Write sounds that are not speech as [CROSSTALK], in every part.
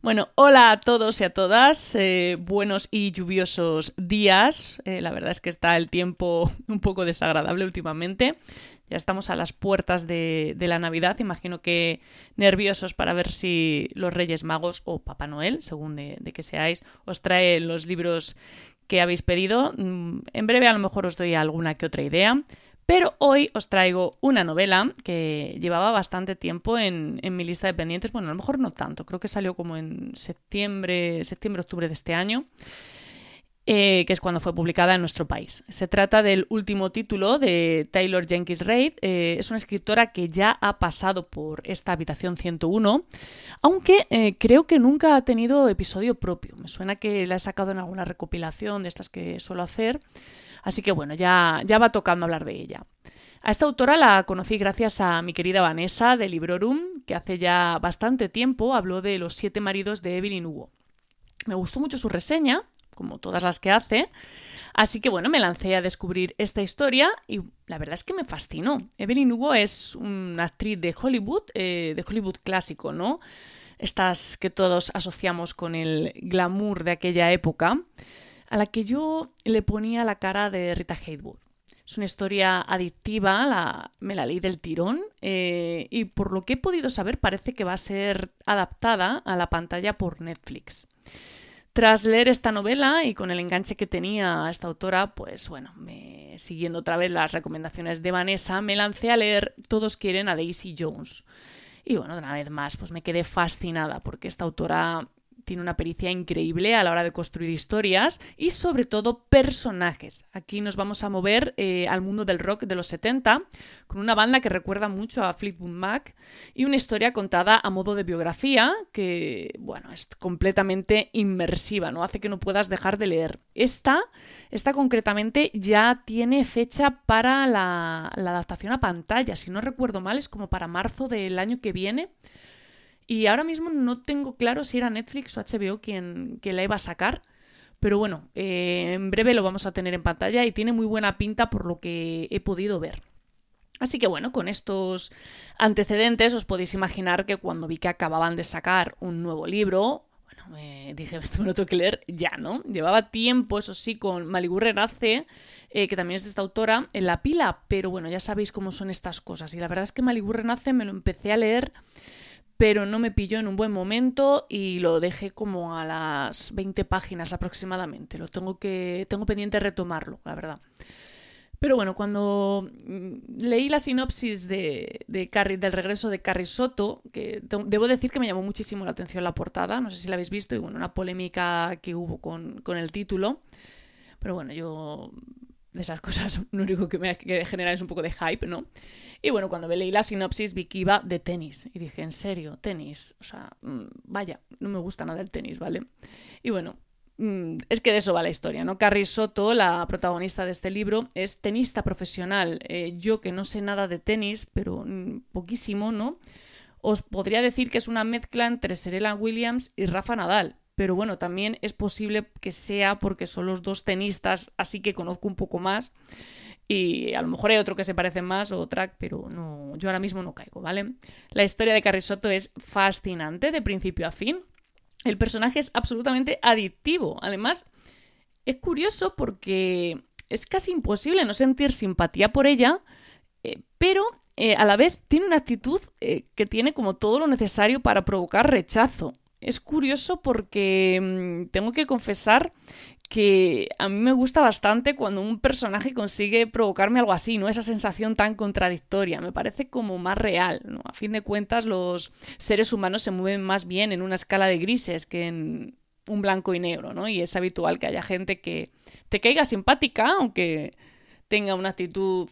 Bueno, hola a todos y a todas. Eh, buenos y lluviosos días. Eh, la verdad es que está el tiempo [LAUGHS] un poco desagradable últimamente. Ya estamos a las puertas de, la Navidad. Imagino que nerviosos para ver si los Reyes Magos o Papá Noel, según de, de que seáis, os traen los libros que habéis pedido. Mm, en breve a lo mejor os doy alguna que otra idea. Pero hoy os traigo una novela que llevaba bastante tiempo en, mi lista de pendientes. Bueno, a lo mejor no tanto, creo que salió como en septiembre, septiembre-octubre de este año. Eh, que es cuando fue publicada en nuestro país. Se trata del último título de Taylor Jenkins Reid. Eh, es una escritora que ya ha pasado por esta habitación 101, aunque eh, creo que nunca ha tenido episodio propio. Me suena que la he sacado en alguna recopilación de estas que suelo hacer. Así que bueno, ya, ya va tocando hablar de ella. A esta autora la conocí gracias a mi querida Vanessa de Librorum, que hace ya bastante tiempo habló de Los siete maridos de Evelyn Hugo. Me gustó mucho su reseña, como todas las que hace, así que bueno, me lancé a descubrir esta historia y la verdad es que me fascinó. Evelyn Hugo es una actriz de Hollywood, eh, de Hollywood clásico, ¿no? Estas que todos asociamos con el glamour de aquella época a la que yo le ponía la cara de Rita Hayworth. Es una historia adictiva, la, me la leí del tirón eh, y por lo que he podido saber parece que va a ser adaptada a la pantalla por Netflix. Tras leer esta novela y con el enganche que tenía esta autora, pues bueno, siguiendo otra vez las recomendaciones de Vanessa, me lancé a leer Todos quieren a Daisy Jones. Y bueno, una vez más, pues me quedé fascinada porque esta autora tiene una pericia increíble a la hora de construir historias y sobre todo personajes. Aquí nos vamos a mover eh, al mundo del rock de los 70 con una banda que recuerda mucho a Fleetwood Mac y una historia contada a modo de biografía que, bueno, es completamente inmersiva, ¿no? Hace que no puedas dejar de leer. Esta, esta concretamente ya tiene fecha para la, la adaptación a pantalla. Si no recuerdo mal, es como para marzo del año que viene. Y ahora mismo no tengo claro si era Netflix o HBO quien, la iba a sacar. Pero bueno, eh, en breve lo vamos a tener en pantalla y tiene muy buena pinta por lo que he podido ver. Así que bueno, con estos antecedentes os podéis imaginar que cuando vi que acababan de sacar un nuevo libro, bueno, me dije, esto me lo tengo que leer ya, ¿no? Llevaba tiempo, eso sí, con Malibu Renace, eh, que también es de esta autora, en la pila, pero bueno, ya sabéis cómo son estas cosas. Y la verdad es que Malibu Renace me lo empecé a leer pero no me pilló en un buen momento y lo dejé como a las 20 páginas aproximadamente. Lo tengo que tengo pendiente retomarlo, la verdad. Pero bueno, cuando mm, leí la sinopsis de, Carrie, del regreso de Carrie Soto, que debo decir que me llamó muchísimo la atención la portada, no sé si la habéis visto, y bueno, una polémica que hubo con, con el título. Pero bueno, yo de esas cosas [LAUGHS] lo único que me genera es un poco de hype, ¿no? Y bueno, cuando leí la sinopsis vi que iba de tenis. Y dije, ¿en serio? ¿Tenis? O sea, mm, vaya, no me gusta nada el tenis, ¿vale? Y bueno, mm, es que de eso va la historia, ¿no? Carrie Soto, la protagonista de este libro, es tenista profesional. Eh, yo que no sé nada de tenis, pero mm, poquísimo, ¿no? Os podría decir que es una mezcla entre Serena Williams y Rafa Nadal. Pero bueno, también es posible que sea porque son los dos tenistas, así que conozco un poco más. Y a lo mejor hay otro que se parece más o track, pero no, yo ahora mismo no caigo, ¿vale? La historia de Carrie Soto es fascinante de principio a fin. El personaje es absolutamente adictivo. Además, es curioso porque es casi imposible no sentir simpatía por ella, eh, pero eh, a la vez tiene una actitud eh, que tiene como todo lo necesario para provocar rechazo. Es curioso porque mm, tengo que confesar que a mí me gusta bastante cuando un personaje consigue provocarme algo así, ¿no? Esa sensación tan contradictoria. Me parece como más real, ¿no? A fin de cuentas, los seres humanos se mueven más bien en una escala de grises que en un blanco y negro, ¿no? Y es habitual que haya gente que te caiga simpática, aunque tenga una actitud,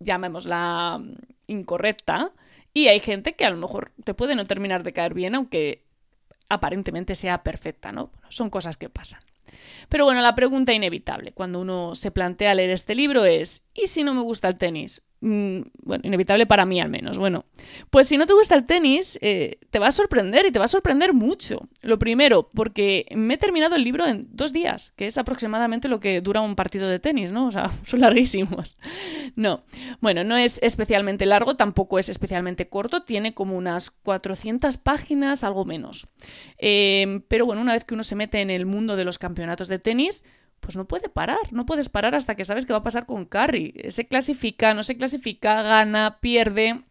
llamémosla, incorrecta. Y hay gente que a lo mejor te puede no terminar de caer bien, aunque aparentemente sea perfecta, ¿no? son cosas que pasan. Pero bueno, la pregunta inevitable cuando uno se plantea leer este libro es, ¿y si no me gusta el tenis? Mm, bueno, inevitable para mí al menos. Bueno, pues si no te gusta el tenis, eh, te va a sorprender y te va a sorprender mucho. Lo primero, porque me he terminado el libro en dos días, que es aproximadamente lo que dura un partido de tenis, ¿no? O sea, [LAUGHS] son larguísimos. No, bueno, no es especialmente largo, tampoco es especialmente corto, tiene como unas 400 páginas, algo menos. Eh, pero bueno, una vez que uno se mete en el mundo de los campeonatos de tenis, pues no puede parar, no puedes parar hasta que sabes qué va a pasar con Carrie. Se clasifica, no se clasifica, gana, pierde.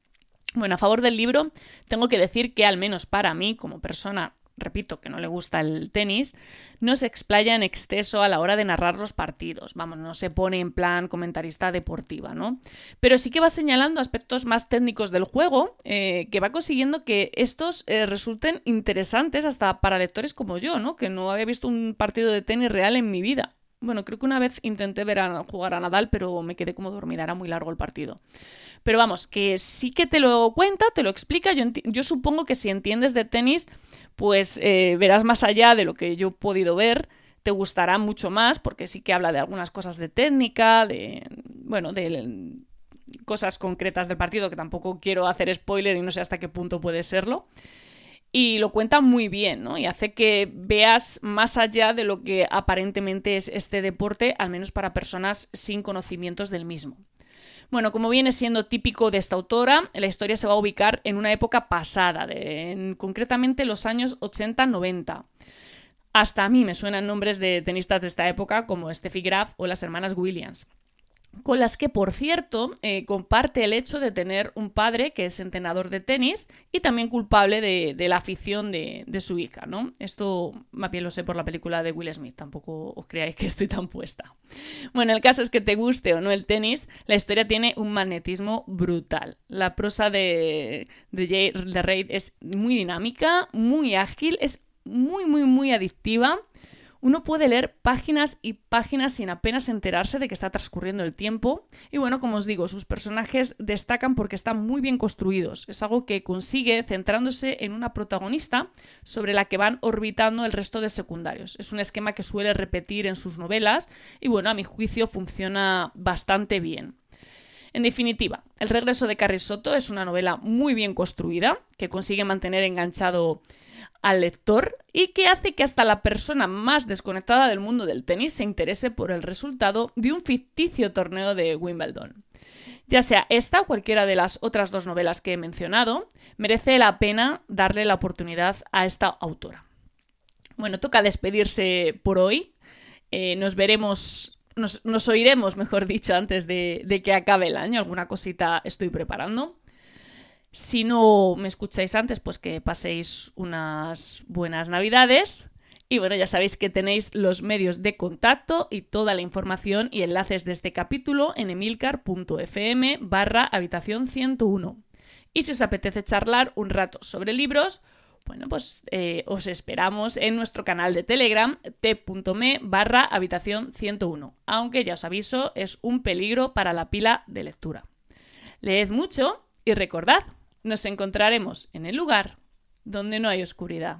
Bueno, a favor del libro, tengo que decir que al menos para mí, como persona, repito, que no le gusta el tenis, no se explaya en exceso a la hora de narrar los partidos. Vamos, no se pone en plan comentarista deportiva, ¿no? Pero sí que va señalando aspectos más técnicos del juego, eh, que va consiguiendo que estos eh, resulten interesantes hasta para lectores como yo, ¿no? Que no había visto un partido de tenis real en mi vida. Bueno, creo que una vez intenté ver a jugar a Nadal, pero me quedé como dormida, era muy largo el partido. Pero vamos, que sí que te lo cuenta, te lo explica. Yo, supongo que si entiendes de tenis, pues eh, verás más allá de lo que yo he podido ver. Te gustará mucho más, porque sí que habla de algunas cosas de técnica, de. Bueno, de cosas concretas del partido, que tampoco quiero hacer spoiler y no sé hasta qué punto puede serlo y lo cuenta muy bien, ¿no? Y hace que veas más allá de lo que aparentemente es este deporte, al menos para personas sin conocimientos del mismo. Bueno, como viene siendo típico de esta autora, la historia se va a ubicar en una época pasada, de, concretamente los años 80-90. Hasta a mí me suenan nombres de tenistas de esta época como Steffi Graf o las hermanas Williams con las que, por cierto, eh, comparte el hecho de tener un padre que es entrenador de tenis y también culpable de, la afición de, su hija, ¿no? Esto más bien lo sé por la película de Will Smith, tampoco os creáis que [LAUGHS] estoy tan puesta. Bueno, el caso es que te guste o no el tenis, la historia tiene un magnetismo brutal. La prosa de, de, de Reid es muy dinámica, muy ágil, es muy, muy, muy adictiva uno puede leer páginas y páginas sin apenas enterarse de que está transcurriendo el tiempo. Y bueno, como os digo, sus personajes destacan porque están muy bien construidos. Es algo que consigue centrándose en una protagonista sobre la que van orbitando el resto de secundarios. Es un esquema que suele repetir en sus novelas y bueno, a mi juicio funciona bastante bien. En definitiva, El regreso de Carrie Soto es una novela muy bien construida, que consigue mantener enganchado al lector y que hace que hasta la persona más desconectada del mundo del tenis se interese por el resultado de un ficticio torneo de Wimbledon. Ya sea esta o cualquiera de las otras dos novelas que he mencionado, merece la pena darle la oportunidad a esta autora. Bueno, toca despedirse por hoy. Eh, nos veremos, nos, oiremos, mejor dicho, antes de, de que acabe el año. Alguna cosita estoy preparando. Si no me escucháis antes, pues que paséis unas buenas navidades. Y bueno, ya sabéis que tenéis los medios de contacto y toda la información y enlaces de este capítulo en emilcar.fm barra habitación 101. Y si os apetece charlar un rato sobre libros, bueno, pues eh, os esperamos en nuestro canal de Telegram t.me barra habitación 101. Aunque ya os aviso, es un peligro para la pila de lectura. Leed mucho y recordad, nos encontraremos en el lugar donde no hay oscuridad.